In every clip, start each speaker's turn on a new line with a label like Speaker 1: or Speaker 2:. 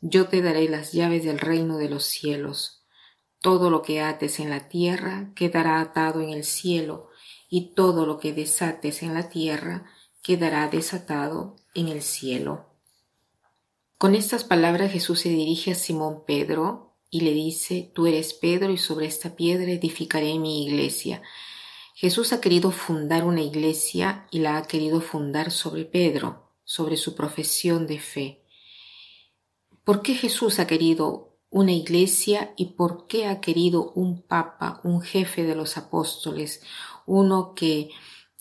Speaker 1: yo te daré las llaves del reino de los cielos. Todo lo que ates en la tierra quedará atado en el cielo, y todo lo que desates en la tierra quedará desatado en el cielo. Con estas palabras Jesús se dirige a Simón Pedro y le dice, Tú eres Pedro y sobre esta piedra edificaré mi iglesia. Jesús ha querido fundar una iglesia y la ha querido fundar sobre Pedro, sobre su profesión de fe. ¿Por qué Jesús ha querido una iglesia y por qué ha querido un papa, un jefe de los apóstoles, uno que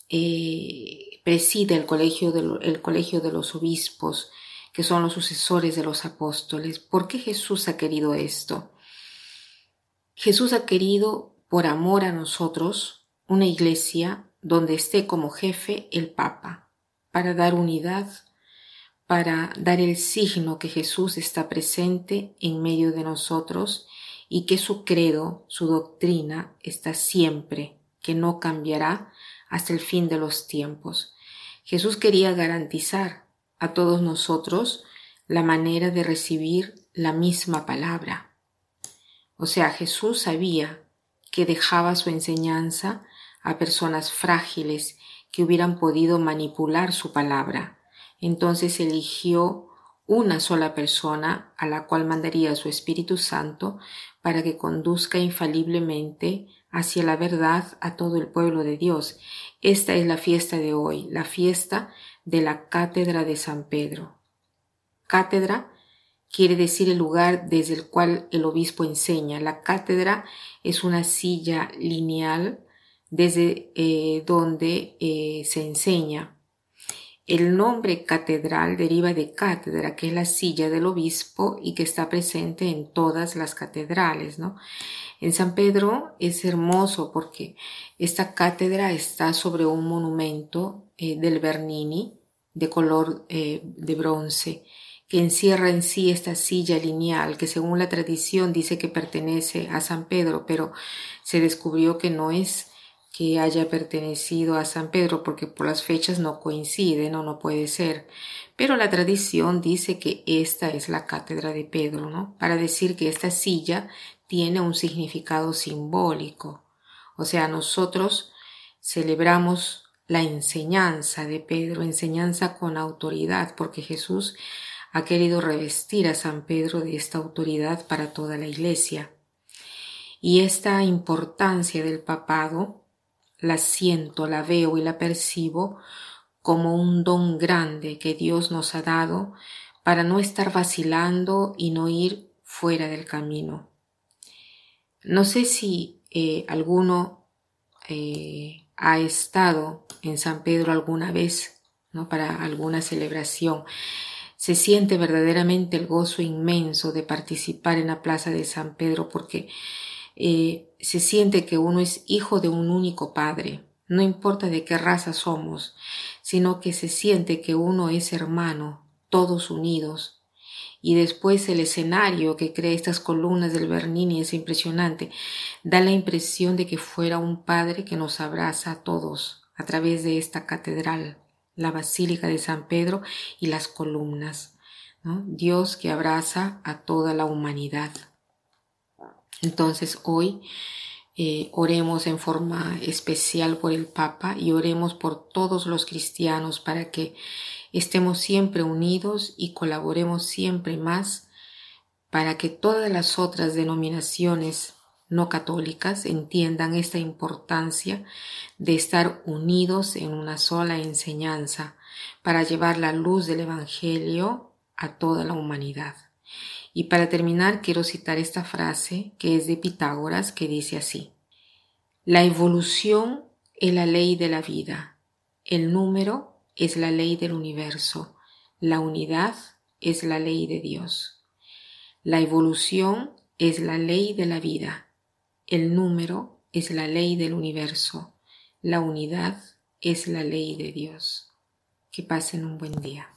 Speaker 1: eh, preside el colegio, de, el colegio de los obispos, que son los sucesores de los apóstoles? ¿Por qué Jesús ha querido esto? Jesús ha querido, por amor a nosotros, una iglesia donde esté como jefe el Papa, para dar unidad para dar el signo que Jesús está presente en medio de nosotros y que su credo, su doctrina está siempre, que no cambiará hasta el fin de los tiempos. Jesús quería garantizar a todos nosotros la manera de recibir la misma palabra. O sea, Jesús sabía que dejaba su enseñanza a personas frágiles que hubieran podido manipular su palabra entonces eligió una sola persona a la cual mandaría su Espíritu Santo para que conduzca infaliblemente hacia la verdad a todo el pueblo de Dios. Esta es la fiesta de hoy, la fiesta de la Cátedra de San Pedro. Cátedra quiere decir el lugar desde el cual el obispo enseña. La cátedra es una silla lineal desde eh, donde eh, se enseña. El nombre catedral deriva de cátedra, que es la silla del obispo y que está presente en todas las catedrales, ¿no? En San Pedro es hermoso porque esta cátedra está sobre un monumento eh, del Bernini de color eh, de bronce que encierra en sí esta silla lineal que según la tradición dice que pertenece a San Pedro, pero se descubrió que no es que haya pertenecido a San Pedro, porque por las fechas no coinciden o no puede ser. Pero la tradición dice que esta es la cátedra de Pedro, ¿no? Para decir que esta silla tiene un significado simbólico. O sea, nosotros celebramos la enseñanza de Pedro, enseñanza con autoridad, porque Jesús ha querido revestir a San Pedro de esta autoridad para toda la iglesia. Y esta importancia del papado la siento, la veo y la percibo como un don grande que Dios nos ha dado para no estar vacilando y no ir fuera del camino. No sé si eh, alguno eh, ha estado en San Pedro alguna vez, ¿no? Para alguna celebración. Se siente verdaderamente el gozo inmenso de participar en la plaza de San Pedro porque eh, se siente que uno es hijo de un único padre, no importa de qué raza somos, sino que se siente que uno es hermano, todos unidos. Y después el escenario que crea estas columnas del Bernini es impresionante. Da la impresión de que fuera un padre que nos abraza a todos a través de esta catedral, la Basílica de San Pedro y las columnas. Dios que abraza a toda la humanidad. Entonces hoy eh, oremos en forma especial por el Papa y oremos por todos los cristianos para que estemos siempre unidos y colaboremos siempre más para que todas las otras denominaciones no católicas entiendan esta importancia de estar unidos en una sola enseñanza para llevar la luz del Evangelio a toda la humanidad. Y para terminar quiero citar esta frase que es de Pitágoras que dice así. La evolución es la ley de la vida, el número es la ley del universo, la unidad es la ley de Dios. La evolución es la ley de la vida, el número es la ley del universo. La unidad es la ley de Dios. Que pasen un buen día.